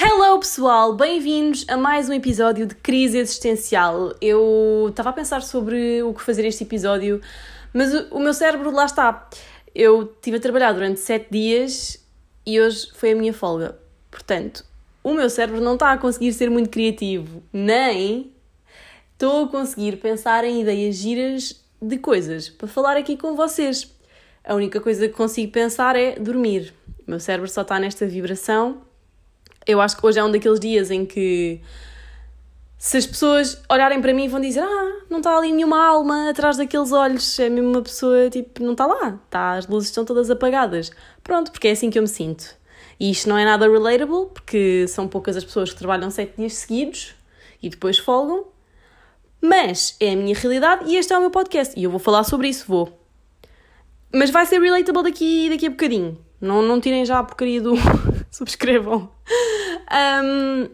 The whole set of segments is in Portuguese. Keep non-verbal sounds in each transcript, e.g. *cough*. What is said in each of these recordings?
Hello pessoal, bem-vindos a mais um episódio de Crise Existencial. Eu estava a pensar sobre o que fazer este episódio, mas o, meu cérebro lá está. Eu estive a trabalhar durante sete dias e hoje foi a minha folga. Portanto, o meu cérebro não está a conseguir ser muito criativo, nem estou a conseguir pensar em ideias giras de coisas para falar aqui com vocês. A única coisa que consigo pensar é dormir. O meu cérebro só está nesta vibração eu acho que hoje é um daqueles dias em que se as pessoas olharem para mim vão dizer ah, não está ali nenhuma alma atrás daqueles olhos, é mesmo uma pessoa, tipo, não está lá, tá, as luzes estão todas apagadas. Pronto, porque é assim que eu me sinto. E isto não é nada relatable, porque são poucas as pessoas que trabalham sete dias seguidos e depois folgam, mas é a minha realidade e este é o meu podcast e eu vou falar sobre isso, vou. Mas vai ser relatable daqui, daqui a bocadinho. Não, não tirem já a porcaria do *laughs* *laughs* subscrevam. Um,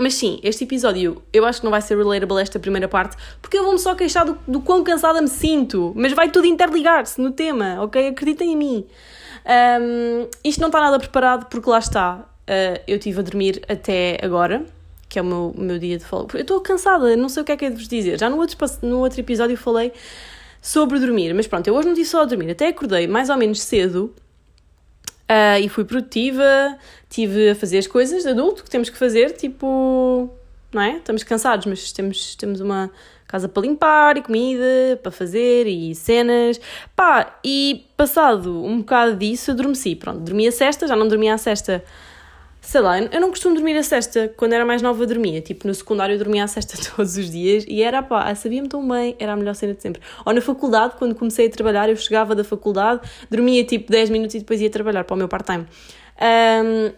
mas sim, este episódio eu acho que não vai ser relatable esta primeira parte, porque eu vou-me só queixar do, do quão cansada me sinto, mas vai tudo interligar-se no tema, ok? Acreditem em mim. Um, isto não está nada preparado porque lá está, uh, eu estive a dormir até agora, que é o meu, meu dia de folga. Eu estou cansada, não sei o que é que é de vos dizer. Já no outro, no outro episódio falei sobre dormir, mas pronto, eu hoje não disse só a dormir, até acordei mais ou menos cedo Uh, e fui produtiva, tive a fazer as coisas de adulto que temos que fazer, tipo, não é? Estamos cansados, mas temos, temos uma casa para limpar e comida para fazer e cenas. Pá, e passado um bocado disso, adormeci. Pronto, dormia a sexta, já não dormia a sexta sei lá, eu não costumo dormir a sexta. Quando era mais nova, dormia. Tipo, no secundário, eu dormia a sexta *laughs* todos os dias e era pá, sabia-me tão bem, era a melhor cena de sempre. Ou na faculdade, quando comecei a trabalhar, eu chegava da faculdade, dormia tipo 10 minutos e depois ia trabalhar para o meu part-time. Um,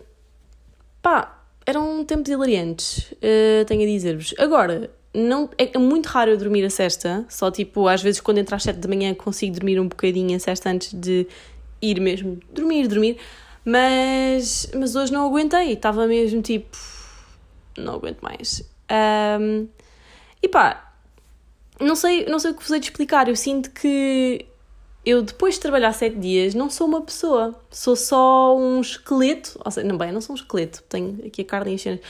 pá, eram tempos hilariantes, uh, tenho a dizer-vos. Agora, não, é muito raro eu dormir a sexta, só tipo, às vezes quando entro às 7 da manhã consigo dormir um bocadinho a sexta antes de ir mesmo dormir, dormir. Mas, mas hoje não aguentei, estava mesmo tipo. Não aguento mais. Um, e pá, não sei, não sei o que vos hei de explicar. Eu sinto que eu, depois de trabalhar sete dias, não sou uma pessoa. Sou só um esqueleto. Ou seja, não, bem, não sou um esqueleto, tenho aqui a carne enchendo.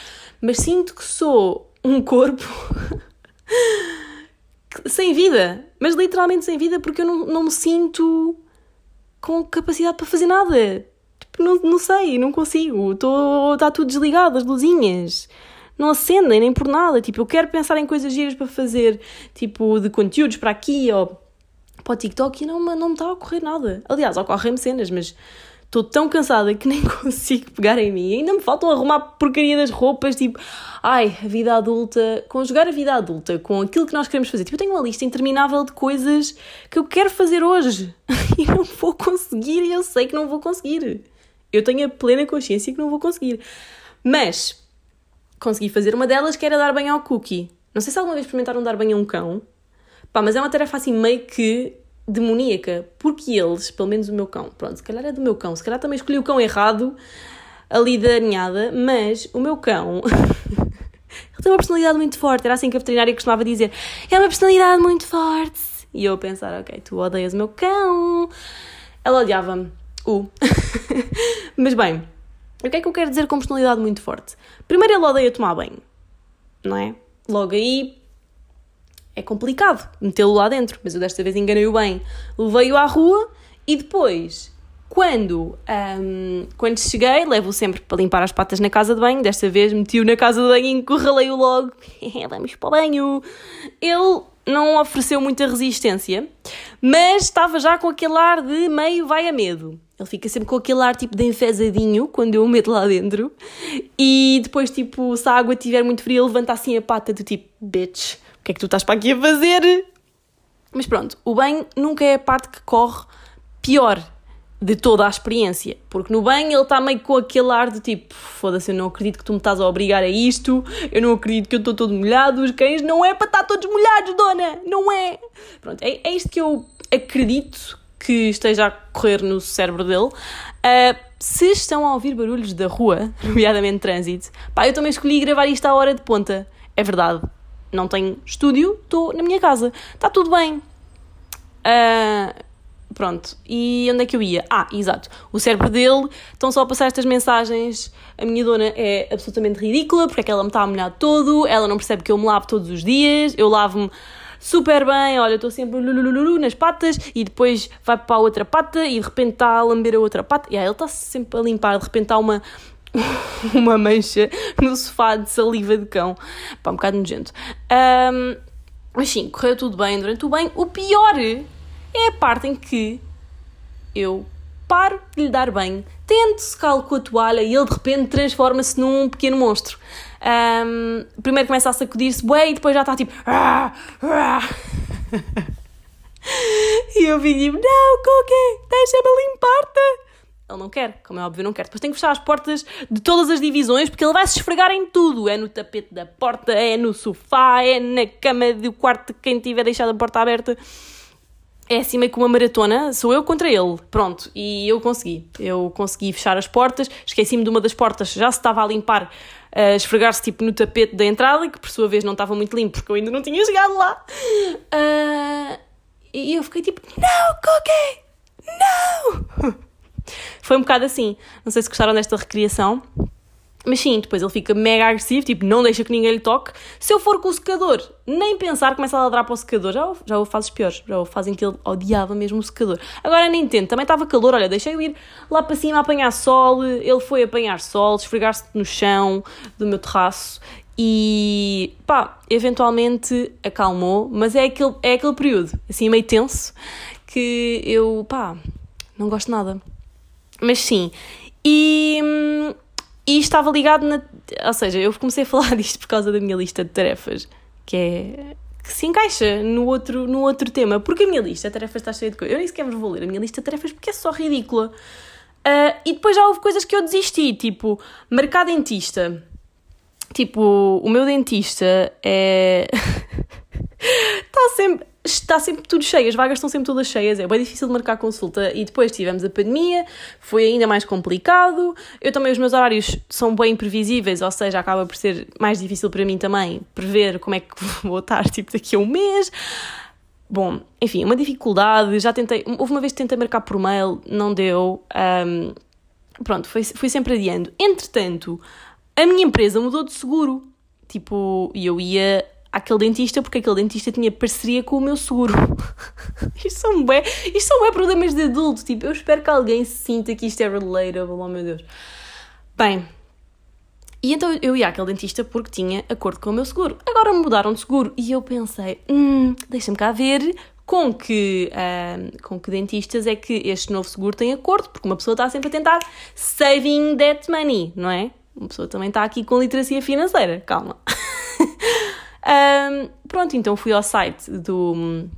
Mas sinto que sou um corpo *laughs* sem vida. Mas literalmente sem vida, porque eu não, não me sinto com capacidade para fazer nada. Não, não sei, não consigo. Está tudo desligado, as luzinhas. Não acendem nem por nada. Tipo, eu quero pensar em coisas giras para fazer, tipo, de conteúdos para aqui ou para o TikTok e não, não me está a ocorrer nada. Aliás, ocorrem-me cenas, mas estou tão cansada que *laughs* nem consigo pegar em mim. Ainda me faltam arrumar porcaria das roupas, tipo, ai, a vida adulta, conjugar a vida adulta com aquilo que nós queremos fazer. Tipo, eu tenho uma lista interminável de coisas que eu quero fazer hoje *laughs* e não vou conseguir e eu sei que não vou conseguir. Eu tenho a plena consciência que não vou conseguir. Mas consegui fazer uma delas que era dar banho ao cookie. Não sei se alguma vez experimentaram dar banho a um cão. Pá, mas é uma tarefa assim meio que demoníaca. Porque eles, pelo menos o meu cão, pronto, se calhar é do meu cão, se calhar também escolhi o cão errado ali da ninhada, mas o meu cão. *laughs* ele tem uma personalidade muito forte. Era assim que a veterinária costumava dizer: é uma personalidade muito forte. E eu a pensar: ok, tu odeias o meu cão. Ela odiava-me. Uh. *laughs* Mas bem, o que é que eu quero dizer com personalidade muito forte? Primeiro, ele odeia tomar banho, não é? Logo aí é complicado metê-lo lá dentro, mas eu desta vez enganei-o bem. Levei-o à rua e depois, quando, um, quando cheguei, levo-o sempre para limpar as patas na casa de banho. Desta vez meti-o na casa de banho e encurralei-o logo. *laughs* Vamos para o banho. Ele não ofereceu muita resistência, mas estava já com aquele ar de meio vai a medo. Ele fica sempre com aquele ar tipo de enfesadinho quando eu o meto lá dentro. E depois, tipo, se a água estiver muito fria, levanta assim a pata do tipo, bitch, o que é que tu estás para aqui a fazer? Mas pronto, o banho nunca é a parte que corre pior de toda a experiência. Porque no banho ele está meio com aquele ar de tipo: foda-se, eu não acredito que tu me estás a obrigar a isto, eu não acredito que eu estou todo molhado, os cães não é para estar todos molhados, dona, não é. Pronto, é, é isto que eu acredito que esteja a correr no cérebro dele. Uh, se estão a ouvir barulhos da rua, *laughs* nomeadamente trânsito, pá, eu também escolhi gravar isto à hora de ponta. É verdade, não tenho estúdio, estou na minha casa. Está tudo bem. Uh, Pronto. E onde é que eu ia? Ah, exato. O cérebro dele estão só a passar estas mensagens. A minha dona é absolutamente ridícula porque é que ela me está a molhar todo, ela não percebe que eu me lavo todos os dias, eu lavo-me super bem, olha, estou sempre nas patas e depois vai para a outra pata e de repente está a lamber a outra pata. E aí ele está sempre a limpar, de repente está uma, *laughs* uma mancha no sofá de saliva de cão. Pá, um bocado nojento. Um, mas sim, correu tudo bem durante o banho. O pior é a parte em que eu paro de lhe dar banho, tento secá-lo com a toalha e ele de repente transforma-se num pequeno monstro. Um, primeiro começa a sacudir-se, bué, e depois já está tipo. Ah, ah. *laughs* e eu vi tipo: Não, Cookie, deixa-me limpar-te. Ele não quer, como é óbvio, não quer. Depois tem que fechar as portas de todas as divisões porque ele vai se esfregar em tudo. É no tapete da porta, é no sofá, é na cama do quarto quem tiver deixado a porta aberta. É assim meio que uma maratona, sou eu contra ele. Pronto, e eu consegui. Eu consegui fechar as portas, esqueci-me de uma das portas, já se estava a limpar, a esfregar-se tipo no tapete da entrada, que por sua vez não estava muito limpo porque eu ainda não tinha chegado lá. Uh, e eu fiquei tipo, não, Cookie! Não! *laughs* Foi um bocado assim. Não sei se gostaram desta recriação. Mas sim, depois ele fica mega agressivo, tipo, não deixa que ninguém lhe toque. Se eu for com o secador, nem pensar, começa a ladrar para o secador. Já, já houve fases piores, já houve fazem que ele odiava mesmo o secador. Agora nem entendo, também estava calor, olha, deixei-o ir lá para cima a apanhar sol. Ele foi apanhar sol, esfregar-se no chão do meu terraço e pá, eventualmente acalmou, mas é aquele, é aquele período, assim, meio tenso, que eu, pá, não gosto nada. Mas sim, e, e estava ligado na. Ou seja, eu comecei a falar *laughs* disto por causa da minha lista de tarefas, que é. que se encaixa no outro, no outro tema. Porque a minha lista de tarefas está cheia de coisas. Eu nem sequer vos vou ler a minha lista de tarefas porque é só ridícula. Uh, e depois já houve coisas que eu desisti, tipo, marcar dentista. Tipo, o meu dentista é. Está *laughs* sempre está sempre tudo cheio, as vagas estão sempre todas cheias, é bem difícil de marcar consulta e depois tivemos a pandemia, foi ainda mais complicado. Eu também, os meus horários são bem imprevisíveis, ou seja, acaba por ser mais difícil para mim também prever como é que *laughs* vou estar tipo daqui a um mês. Bom, enfim, uma dificuldade, já tentei, houve uma vez que tentei marcar por mail, não deu, um, pronto, fui, fui sempre adiando. Entretanto, a minha empresa mudou de seguro, tipo, eu ia àquele dentista porque aquele dentista tinha parceria com o meu seguro. *laughs* isto são bem, isto são bem problemas de adulto, tipo, eu espero que alguém sinta que isto é relatable, oh meu Deus. Bem, e então eu ia àquele dentista porque tinha acordo com o meu seguro. Agora mudaram de seguro e eu pensei, hum, deixa-me cá ver com que, uh, com que dentistas é que este novo seguro tem acordo, porque uma pessoa está sempre a tentar saving that money, não é? Uma pessoa também está aqui com literacia financeira, calma. *laughs* Um, pronto, então fui ao site do,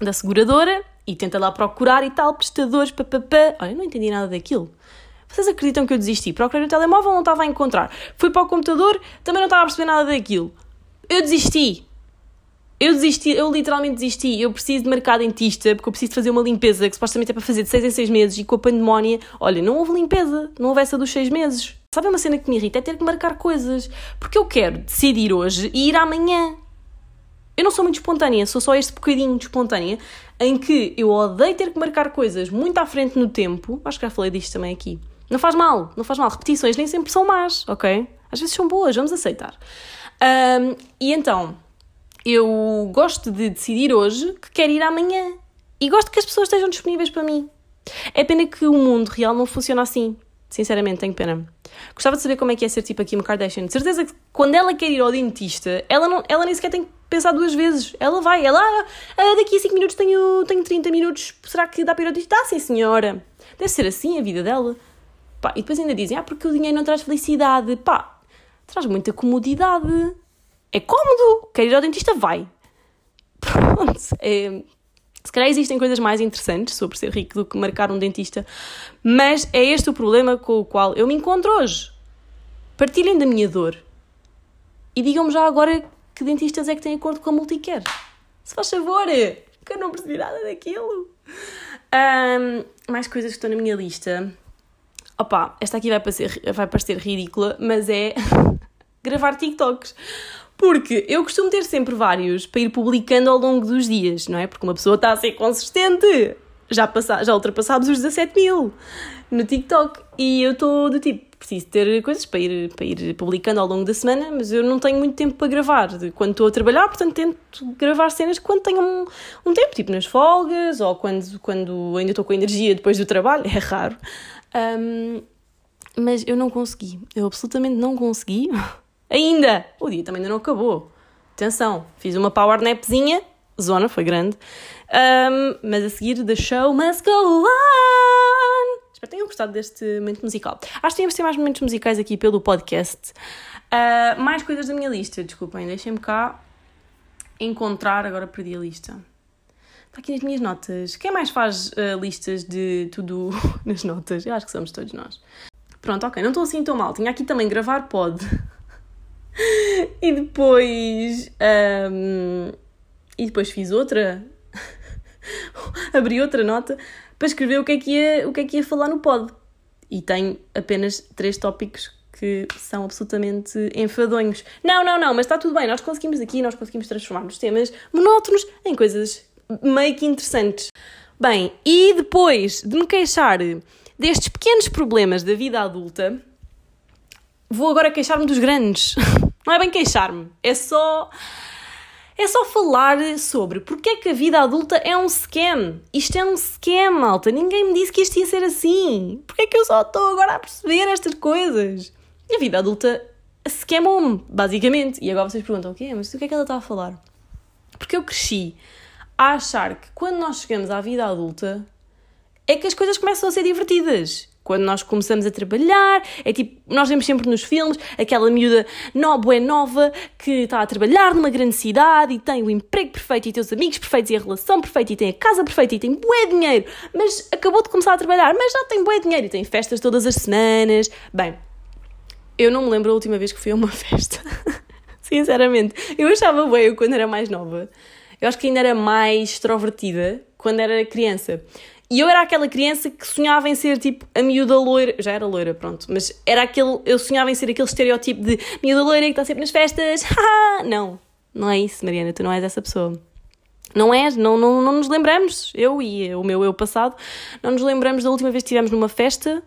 da seguradora e tentei lá procurar e tal, prestadores, papapá. Olha, não entendi nada daquilo. Vocês acreditam que eu desisti? Procurei no telemóvel, não estava a encontrar. Fui para o computador, também não estava a perceber nada daquilo. Eu desisti. Eu desisti, eu literalmente desisti. Eu preciso de marcar dentista porque eu preciso de fazer uma limpeza que supostamente é para fazer de 6 em 6 meses e com a pandemónia, olha, não houve limpeza, não houve essa dos 6 meses. Sabe uma cena que me irrita? É ter que marcar coisas. Porque eu quero decidir hoje e ir amanhã. Eu não sou muito espontânea, sou só este bocadinho de espontânea, em que eu odeio ter que marcar coisas muito à frente no tempo. Acho que já falei disto também aqui. Não faz mal, não faz mal. Repetições nem sempre são más, ok? Às vezes são boas, vamos aceitar. Um, e então, eu gosto de decidir hoje que quero ir amanhã. E gosto que as pessoas estejam disponíveis para mim. É pena que o mundo real não funciona assim. Sinceramente, tenho pena. Gostava de saber como é que é ser tipo aqui uma Kardashian. De certeza que quando ela quer ir ao dentista, ela, não, ela nem sequer tem que pensar duas vezes. Ela vai, ela, ah, daqui a 5 minutos tenho, tenho 30 minutos, será que dá para ir ao dentista? Ah, sim senhora. Deve ser assim a vida dela. Pá, e depois ainda dizem, ah, porque o dinheiro não traz felicidade. Pá, traz muita comodidade. É cómodo. Quer ir ao dentista? Vai. *laughs* Pronto. É, se calhar existem coisas mais interessantes sobre ser rico do que marcar um dentista, mas é este o problema com o qual eu me encontro hoje. Partilhem da minha dor e digam-me já agora que dentistas é que têm acordo com a Multicare. Se faz favor, que eu não percebi nada daquilo. Um, mais coisas que estão na minha lista. Opa, esta aqui vai parecer, vai parecer ridícula, mas é *laughs* gravar TikToks. Porque eu costumo ter sempre vários para ir publicando ao longo dos dias, não é? Porque uma pessoa está a ser consistente. já, passa, já ultrapassámos os 17 mil no TikTok. E eu estou do tipo, preciso ter coisas para ir, para ir publicando ao longo da semana, mas eu não tenho muito tempo para gravar quando estou a trabalhar, portanto tento gravar cenas quando tenho um, um tempo, tipo nas folgas ou quando, quando ainda estou com energia depois do trabalho, *laughs* é raro. Um, mas eu não consegui, eu absolutamente não consegui. *laughs* ainda! O dia também ainda não acabou. Atenção, fiz uma power napzinha, zona, foi grande, um, mas a seguir the show must go on. Espero que tenham gostado deste momento musical. Acho que tínhamos ter mais momentos musicais aqui pelo podcast. Uh, mais coisas da minha lista, desculpem, deixem-me cá encontrar. Agora perdi a lista. Está aqui nas minhas notas. Quem mais faz uh, listas de tudo *laughs* nas notas? Eu acho que somos todos nós. Pronto, ok, não estou assim tão mal. Tinha aqui também gravar pod. *laughs* e depois. Um, e depois fiz outra *laughs* abri outra nota para escrever o que, é que ia, o que é que ia falar no pod. E tenho apenas três tópicos que são absolutamente enfadonhos. Não, não, não, mas está tudo bem, nós conseguimos aqui, nós conseguimos transformar os temas monótonos em coisas meio que interessantes. Bem, e depois de me queixar destes pequenos problemas da vida adulta, vou agora queixar-me dos grandes. *laughs* Não é bem queixar-me, é só é só falar sobre porque é que a vida adulta é um scam. Isto é um scam, malta. Ninguém me disse que isto ia ser assim. Porque é que eu só estou agora a perceber estas coisas? E a vida adulta scamou-me, basicamente. E agora vocês perguntam, o quê? Mas do que é que ela está a falar? Porque eu cresci a achar que quando nós chegamos à vida adulta é que as coisas começam a ser divertidas quando nós começamos a trabalhar, é tipo, nós vemos sempre nos filmes aquela miúda nova, é nova, que está a trabalhar numa grande cidade e tem o emprego perfeito e tem os amigos perfeitos e a relação perfeita e tem a casa perfeita e tem bué dinheiro, mas acabou de começar a trabalhar, mas já tem bué dinheiro e tem festas todas as semanas. Bem, eu não me lembro a última vez que fui a uma *laughs* festa. Sinceramente, eu achava bué quando era mais nova. Eu acho que ainda era mais extrovertida quando era criança. E eu era aquela criança que sonhava em ser tipo a miúda loira. Já era loira, pronto. Mas era aquele. Eu sonhava em ser aquele estereótipo de miúda loira que está sempre nas festas. *laughs* não, não é isso, Mariana. Tu não és essa pessoa. Não és, não, não, não nos lembramos, eu e o meu eu passado, não nos lembramos da última vez que estivemos numa festa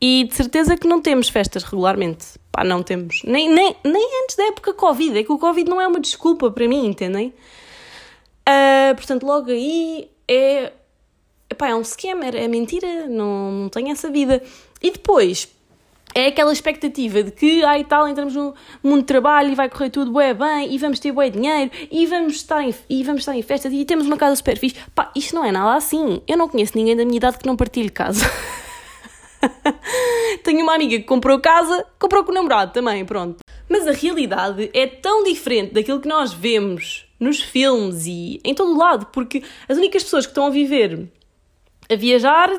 e de certeza que não temos festas regularmente. Pá, não temos. Nem, nem, nem antes da época Covid. É que o Covid não é uma desculpa para mim, entendem? Uh, portanto, logo aí é Epá, é um scammer, é mentira, não, não tenho essa vida. E depois, é aquela expectativa de que, ai tal, entramos no mundo de trabalho e vai correr tudo bué bem, e vamos ter bué dinheiro, e vamos estar em, e vamos estar em festas, e temos uma casa super fixe. Pá, isto não é nada assim. Eu não conheço ninguém da minha idade que não partilhe casa. *laughs* Tenho uma amiga que comprou casa, comprou com o namorado também, pronto. Mas a realidade é tão diferente daquilo que nós vemos nos filmes e em todo o lado, porque as únicas pessoas que estão a viver a viajar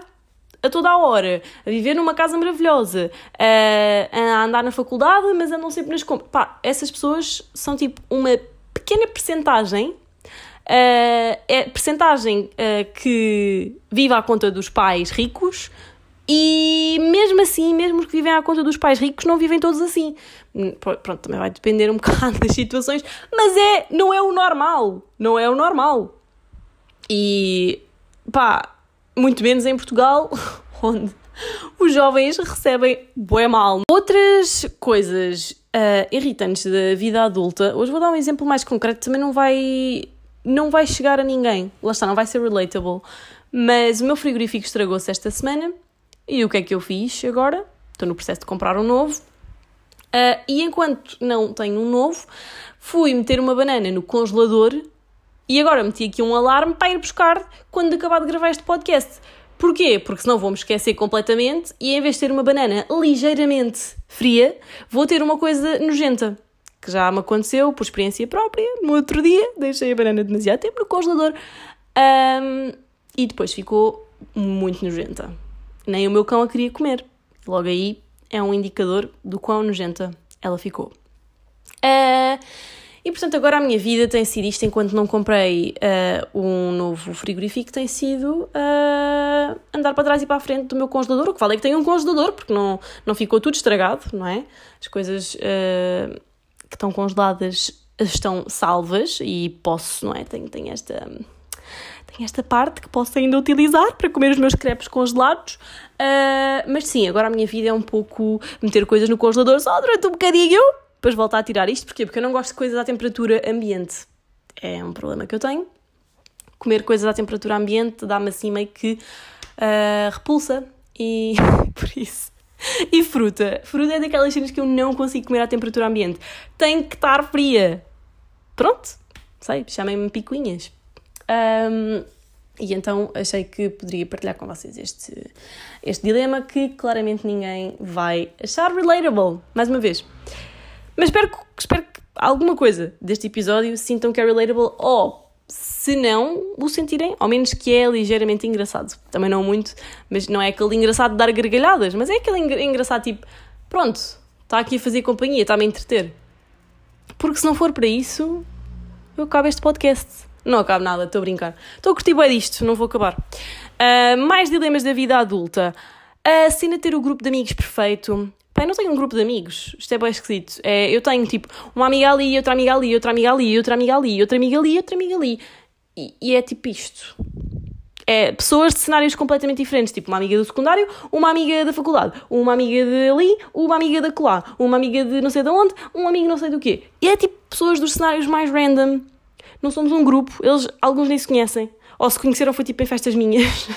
a toda a hora, a viver numa casa maravilhosa, a, a andar na faculdade, mas andam sempre nas compras. Pá, essas pessoas são tipo uma pequena percentagem, uh, é percentagem uh, que vive à conta dos pais ricos. E mesmo assim, mesmo que vivem à conta dos pais ricos, não vivem todos assim. Pronto, também vai depender um *laughs* bocado das situações, mas é, não é o normal. Não é o normal. E pá, muito menos em Portugal, *laughs* onde os jovens recebem bué mal. Outras coisas uh, irritantes da vida adulta, hoje vou dar um exemplo mais concreto, também não vai, não vai chegar a ninguém, lá está, não vai ser relatable, mas o meu frigorífico estragou-se esta semana e o que é que eu fiz agora? Estou no processo de comprar um novo. Uh, e enquanto não tenho um novo, fui meter uma banana no congelador e agora meti aqui um alarme para ir buscar quando acabar de gravar este podcast. Porquê? Porque senão vou-me esquecer completamente e em vez de ter uma banana ligeiramente fria, vou ter uma coisa nojenta. Que já me aconteceu por experiência própria. No outro dia deixei a banana demasiado tempo no congelador um, e depois ficou muito nojenta. Nem o meu cão a queria comer. Logo aí é um indicador do quão nojenta ela ficou. Uh, e portanto, agora a minha vida tem sido isto enquanto não comprei uh, um novo frigorífico, tem sido uh, andar para trás e para a frente do meu congelador. O que vale é que tenho um congelador, porque não, não ficou tudo estragado, não é? As coisas uh, que estão congeladas estão salvas e posso, não é? Tenho, tenho esta. Tenho esta parte que posso ainda utilizar para comer os meus crepes congelados. Uh, mas sim, agora a minha vida é um pouco meter coisas no congelador só durante um bocadinho, depois voltar a tirar isto. Porquê? Porque eu não gosto de coisas à temperatura ambiente. É um problema que eu tenho. Comer coisas à temperatura ambiente dá-me assim meio que uh, repulsa. E *laughs* por isso. E fruta. Fruta é daquelas cenas que eu não consigo comer à temperatura ambiente. Tem que estar fria. Pronto. Sei, chamem-me picuinhas. Um, e então achei que poderia partilhar com vocês este, este dilema que claramente ninguém vai achar relatable, mais uma vez. Mas espero, espero que alguma coisa deste episódio sintam que é relatable ou, se não, o sentirem, ao menos que é ligeiramente engraçado. Também não muito, mas não é aquele engraçado de dar gargalhadas, mas é aquele engraçado tipo, pronto, está aqui a fazer companhia, está-me a entreter. Porque se não for para isso, eu acabo este podcast. Não acabo nada, estou a brincar. Estou a curtir bem disto, não vou acabar. Uh, mais dilemas da vida adulta. A cena ter o grupo de amigos perfeito. Pai, não tenho um grupo de amigos. Isto é bem esquisito. É, eu tenho tipo uma amiga ali, outra amiga ali, outra amiga ali, outra amiga ali, outra amiga ali, outra amiga ali. E, e é tipo isto. É pessoas de cenários completamente diferentes, tipo uma amiga do secundário, uma amiga da faculdade, uma amiga de ali, uma amiga da colar, uma amiga de não sei de onde, um amigo não sei do quê. E é tipo pessoas dos cenários mais random não somos um grupo, eles, alguns nem se conhecem. Ou se conheceram foi tipo em festas minhas.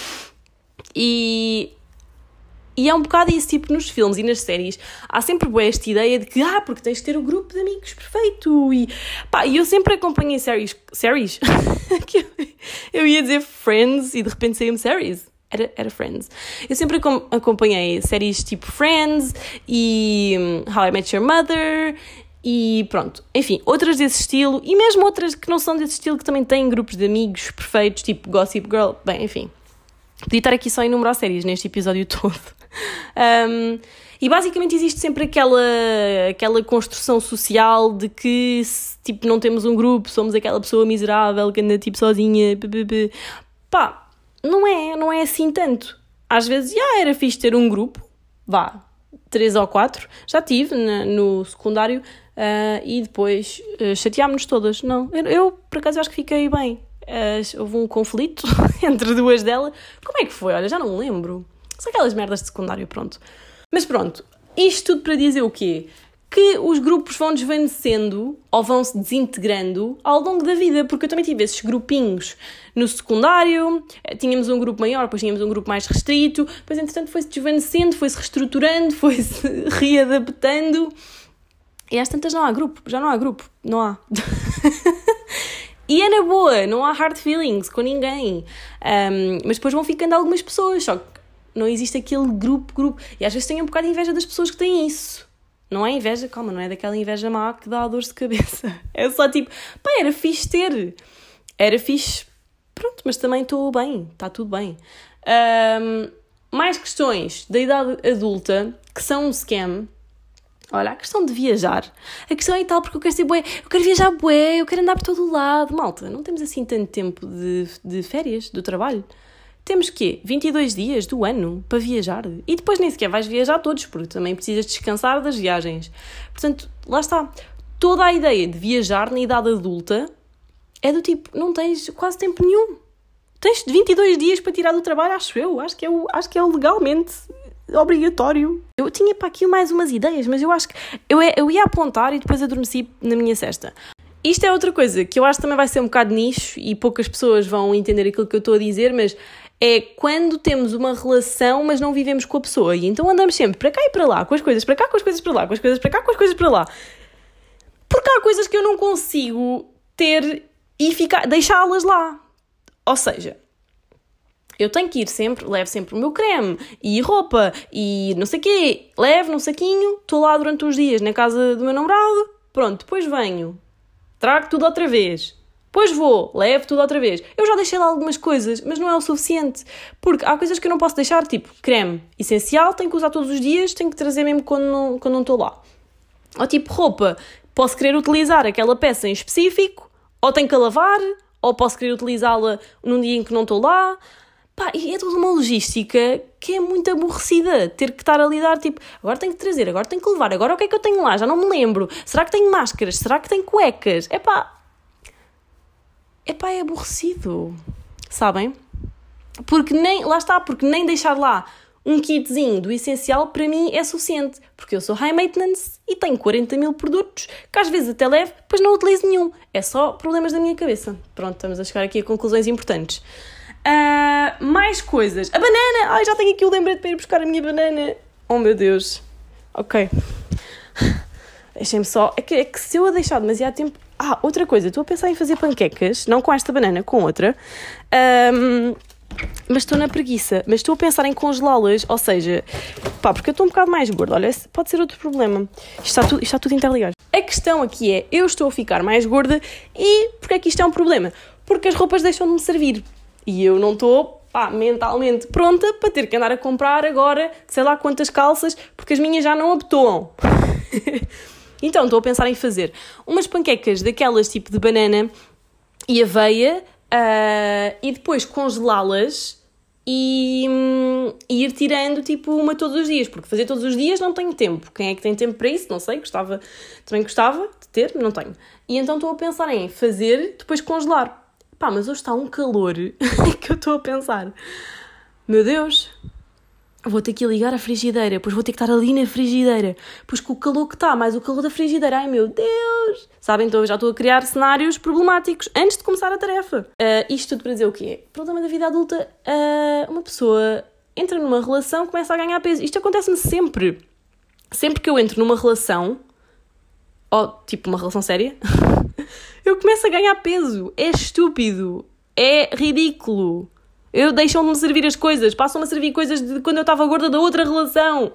*laughs* e, e é um bocado isso, tipo, nos filmes e nas séries. Há sempre boa esta ideia de que, ah, porque tens de ter o um grupo de amigos perfeito. E, pá, eu sempre acompanhei séries. Séries? *laughs* eu ia dizer Friends e de repente saiu-me séries. Era, era Friends. Eu sempre acompanhei séries tipo Friends e hum, How I Met Your Mother e pronto, enfim, outras desse estilo e mesmo outras que não são desse estilo que também têm grupos de amigos perfeitos, tipo Gossip Girl, bem, enfim. Podia estar aqui só a enumerar séries neste episódio *laughs* todo. Um, e basicamente existe sempre aquela, aquela construção social de que tipo, não temos um grupo, somos aquela pessoa miserável que anda tipo sozinha. Pá, não é, não é assim tanto. Às vezes, já era fixe ter um grupo, vá, três ou quatro, já tive na, no secundário uh, e depois uh, chateámos-nos todas. Não, eu, eu, por acaso acho que fiquei bem. Uh, houve um conflito *laughs* entre duas delas. Como é que foi? Olha, já não me lembro. São aquelas merdas de secundário, pronto. Mas pronto, isto tudo para dizer o quê? que os grupos vão desvanecendo ou vão se desintegrando ao longo da vida, porque eu também tive esses grupinhos no secundário, eh, tínhamos um grupo maior, depois tínhamos um grupo mais restrito, depois entretanto foi-se desvanecendo, foi-se reestruturando, *laughs* foi-se readaptando e às tantas não há grupo, já não há grupo, não há. *laughs* e é na boa, não há hard feelings com ninguém. Um, mas depois vão ficando algumas pessoas, só que não existe aquele grupo, grupo. E às vezes tenho um bocado de inveja das pessoas que têm isso. Não é inveja, calma, não é daquela inveja má que dá dor de cabeça. *laughs* É só tipo, pá, era fixe ter. Era fixe, pronto, mas também estou bem, está tudo bem. Um, mais questões da idade adulta que são um scam. Olha, a questão de viajar. A questão é tal, porque eu quero ser bué, eu quero viajar bué, eu quero andar por todo o lado. Malta, não temos assim tanto tempo de, de férias, do trabalho. Temos quê? 22 dias do ano para viajar. E depois nem sequer vais viajar todos, porque também precisas descansar das viagens. Portanto, lá está. Toda a ideia de viajar na idade adulta é do tipo, não tens quase tempo nenhum. Tens 22 dias para tirar do trabalho, acho eu. Acho que é, o, acho que é o legalmente obrigatório. Eu tinha para aqui mais umas ideias, mas eu acho que eu, eu ia apontar e depois adormeci na minha cesta. Isto é outra coisa que eu acho que também vai ser um bocado nicho e poucas pessoas vão entender aquilo que eu estou a dizer, mas é quando temos uma relação, mas não vivemos com a pessoa. E então andamos sempre para cá e para lá, com as coisas para cá, com as coisas para lá, com as coisas para cá, com as coisas para lá. Porque há coisas que eu não consigo ter e deixá-las lá. Ou seja, eu tenho que ir sempre, levo sempre o meu creme e roupa e não sei o quê, levo num saquinho, estou lá durante uns dias na casa do meu namorado, pronto, depois venho, trago tudo outra vez, Pois vou, levo tudo outra vez. Eu já deixei lá algumas coisas, mas não é o suficiente. Porque há coisas que eu não posso deixar, tipo creme essencial, tenho que usar todos os dias, tenho que trazer mesmo quando não, quando não estou lá. Ou tipo roupa, posso querer utilizar aquela peça em específico, ou tenho que a lavar, ou posso querer utilizá-la num dia em que não estou lá. Pá, e é toda uma logística que é muito aborrecida. Ter que estar a lidar, tipo, agora tenho que trazer, agora tenho que levar, agora o que é que eu tenho lá? Já não me lembro. Será que tenho máscaras? Será que tenho cuecas? É pá, epá, é aborrecido. Sabem? Porque nem, lá está, porque nem deixar lá um kitzinho do essencial para mim é suficiente, porque eu sou high maintenance e tenho 40 mil produtos que às vezes até levo, pois não utilizo nenhum. É só problemas da minha cabeça. Pronto, estamos a chegar aqui a conclusões importantes. Uh, mais coisas. A banana! Ai, já tenho aqui o lembrete para ir buscar a minha banana. Oh meu Deus. Ok. Deixem-me só. É que, é que se eu a deixar demasiado tempo. Ah, outra coisa. Estou a pensar em fazer panquecas, não com esta banana, com outra. Um, mas estou na preguiça. Mas estou a pensar em congelá-las, ou seja, pá, porque eu estou um bocado mais gorda. Olha, pode ser outro problema. Isto está tudo, isto está tudo interligado. A questão aqui é: eu estou a ficar mais gorda e porque é que isto é um problema? Porque as roupas deixam de me servir. E eu não estou, mentalmente pronta para ter que andar a comprar agora, sei lá quantas calças, porque as minhas já não abotoam. *laughs* então estou a pensar em fazer umas panquecas daquelas tipo de banana e aveia uh, e depois congelá-las e, e, ir tirando tipo uma todos os dias, porque fazer todos os dias não tenho tempo. Quem é que tem tempo para isso? Não sei, gostava, também gostava de ter, não tenho. E então estou a pensar em fazer, depois congelar. Pá, mas hoje está um calor *laughs* que eu estou a pensar. Meu Deus, vou ter que ligar a frigideira, pois vou ter que estar ali na frigideira, pois com o calor que está, mais o calor da frigideira, ai meu Deus! Sabem, então eu já estou a criar cenários problemáticos antes de começar a tarefa. Uh, isto tudo para dizer o quê? Problema da vida adulta, uh, uma pessoa entra numa relação, começa a ganhar peso. Isto acontece-me sempre. Sempre que eu entro numa relação, ou tipo uma relação séria, *laughs* eu começo a ganhar peso. É estúpido. É ridículo. Eu deixam-me servir as coisas, passam-me a servir coisas de quando eu estava gorda da outra relação.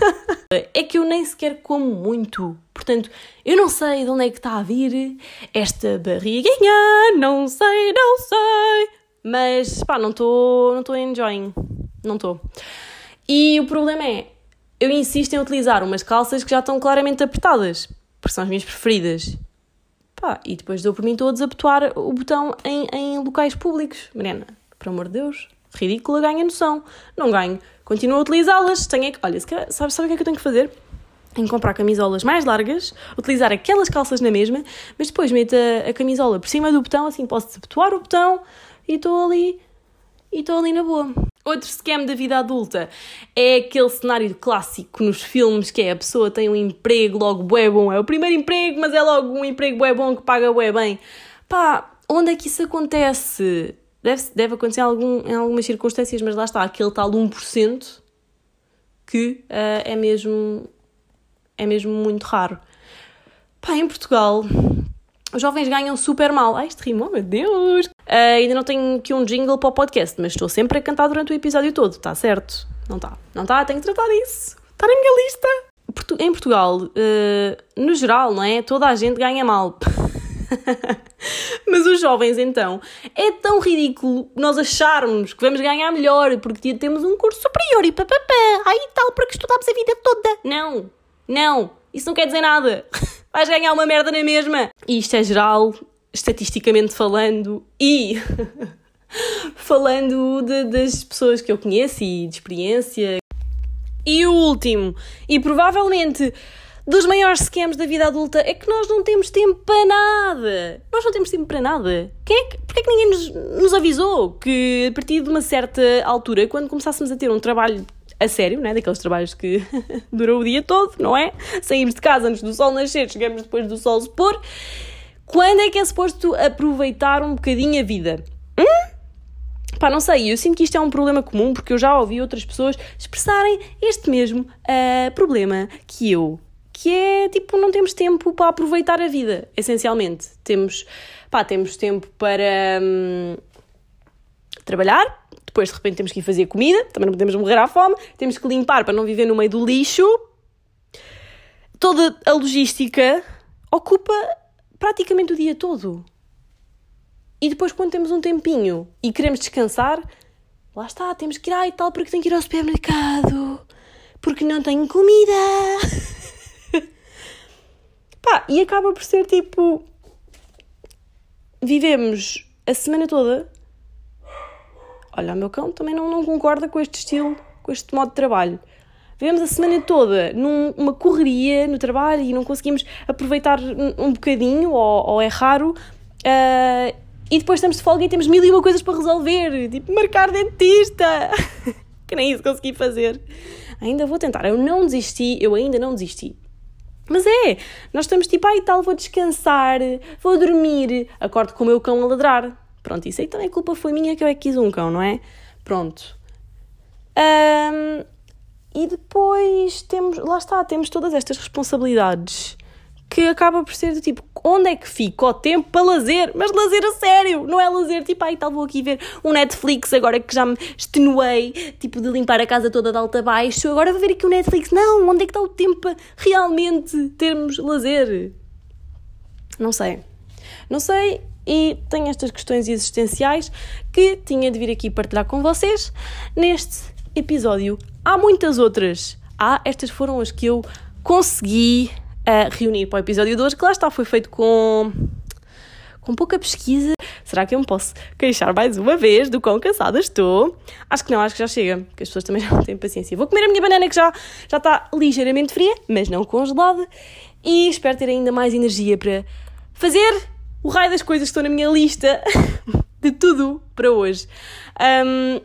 *laughs* é que eu nem sequer como muito. Portanto, eu não sei de onde é que está a vir esta barriguinha, não sei, não sei. Mas, pá, não estou não enjoying. Não estou. E o problema é, eu insisto em utilizar umas calças que já estão claramente apertadas, porque são as minhas preferidas. Pá, e depois dou por mim todos a abotoar o botão em, em locais públicos. Mariana, por amor de Deus, ridícula, ganha noção. Não ganho, continuo a utilizá-las. Tenho é que, olha, sabe, sabe o que é que eu tenho que fazer? Que comprar camisolas mais largas, utilizar aquelas calças na mesma, mas depois meto a, a camisola por cima do botão, assim posso desabotoar o botão e estou ali, e estou ali na boa. Outro scam da vida adulta é aquele cenário clássico nos filmes que é a pessoa tem um emprego logo bué bom, é o primeiro emprego, mas é logo um emprego bué bom que paga bué bem. Pá, onde é que isso acontece? Deve, deve acontecer em, algum, em algumas circunstâncias, mas lá está, aquele tal 1% que uh, é, mesmo, é mesmo muito raro. Pá, em Portugal, os jovens ganham super mal. Ai, isto rimou, meu Deus! Uh, ainda não tenho aqui um jingle para o podcast, mas estou sempre a cantar durante o episódio todo, está certo? Não está? Não está? Tenho que tratar disso. Está na minha lista. Em Portugal, uh, no geral, não é? Toda a gente ganha mal. *laughs* Mas os jovens, então, é tão ridículo nós acharmos que vamos ganhar melhor porque temos um curso superior e papapá, aí tal, porque estudamos a vida toda. Não, não, isso não quer dizer nada. *laughs* Vais ganhar uma merda na mesma. E isto é geral, estatisticamente falando, e *laughs* falando de, das pessoas que eu conheço e de experiência. E o último, e provavelmente dos maiores scams da vida adulta é que nós não temos tempo para nada. Nós não temos tempo para nada. Quem é que, porquê é que ninguém nos, nos avisou que a partir de uma certa altura, quando começássemos a ter um trabalho a sério, né? daqueles trabalhos que *laughs* duram o dia todo, não é? Saímos de casa antes do sol nascer, chegamos depois do sol se pôr. Quando é que é suposto aproveitar um bocadinho a vida? Hum? Pá, não sei, eu sinto que isto é um problema comum porque eu já ouvi outras pessoas expressarem este mesmo uh, problema que eu que é tipo, não temos tempo para aproveitar a vida, essencialmente. Temos, pá, temos tempo para hum, trabalhar, depois de repente temos que ir fazer comida, também não podemos morrer à fome, temos que limpar para não viver no meio do lixo. Toda a logística ocupa praticamente o dia todo. E depois, quando temos um tempinho e queremos descansar, lá está, temos que ir, ai tal, porque tenho que ir ao supermercado, porque não tenho comida. *laughs* Pá, e acaba por ser tipo. Vivemos a semana toda. Olha, o meu cão também não, não concorda com este estilo, com este modo de trabalho. Vivemos a semana toda numa correria no trabalho e não conseguimos aproveitar um bocadinho, ou, ou é raro. Uh, e depois estamos de folga e temos mil e uma coisas para resolver, tipo marcar dentista, *laughs* que nem isso consegui fazer. Ainda vou tentar, eu não desisti, eu ainda não desisti. Mas é, nós estamos tipo, ai tal, vou descansar, vou dormir, acordo com o meu cão a ladrar. Pronto, isso aí também a culpa foi minha que eu é que quis um cão, não é? Pronto. Um, e depois temos, lá está, temos todas estas responsabilidades que acaba por ser do tipo, onde é que fica o tempo para lazer? Mas lazer a sério, não é lazer tipo, ai tal, vou aqui ver um Netflix agora que já me extenuei, tipo, de limpar a casa toda de alta a baixo, agora vou ver aqui o Netflix. Não, onde é que está o tempo para realmente termos lazer? Não sei. Não sei e tenho estas questões existenciais que tinha de vir aqui partilhar com vocês neste episódio. Há muitas outras. Há, estas foram as que eu consegui uh, reunir para o episódio de hoje, que lá está, foi feito com, com pouca pesquisa. Será que eu me posso queixar mais uma vez do quão cansada estou? Acho que não, acho que já chega, porque as pessoas também já *laughs* não têm paciência. Vou comer a minha banana que já, já está ligeiramente fria, mas não congelada, e espero ter ainda mais energia para fazer o raio das coisas estão na minha lista *laughs* de tudo para hoje. Um,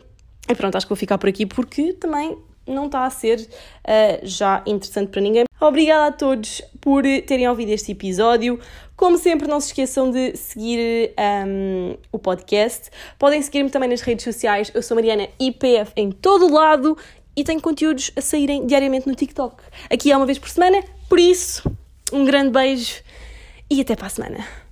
e pronto, acho que vou ficar por aqui porque também não está a ser uh, já interessante para ninguém. Obrigada a todos por terem ouvido este episódio. Como sempre, não se esqueçam de seguir um, o podcast. Podem seguir-me também nas redes sociais. Eu sou Mariana IPF em todo lado e tenho conteúdos a saírem diariamente no TikTok. Aqui é uma vez por semana, por isso, um grande beijo e até para a semana.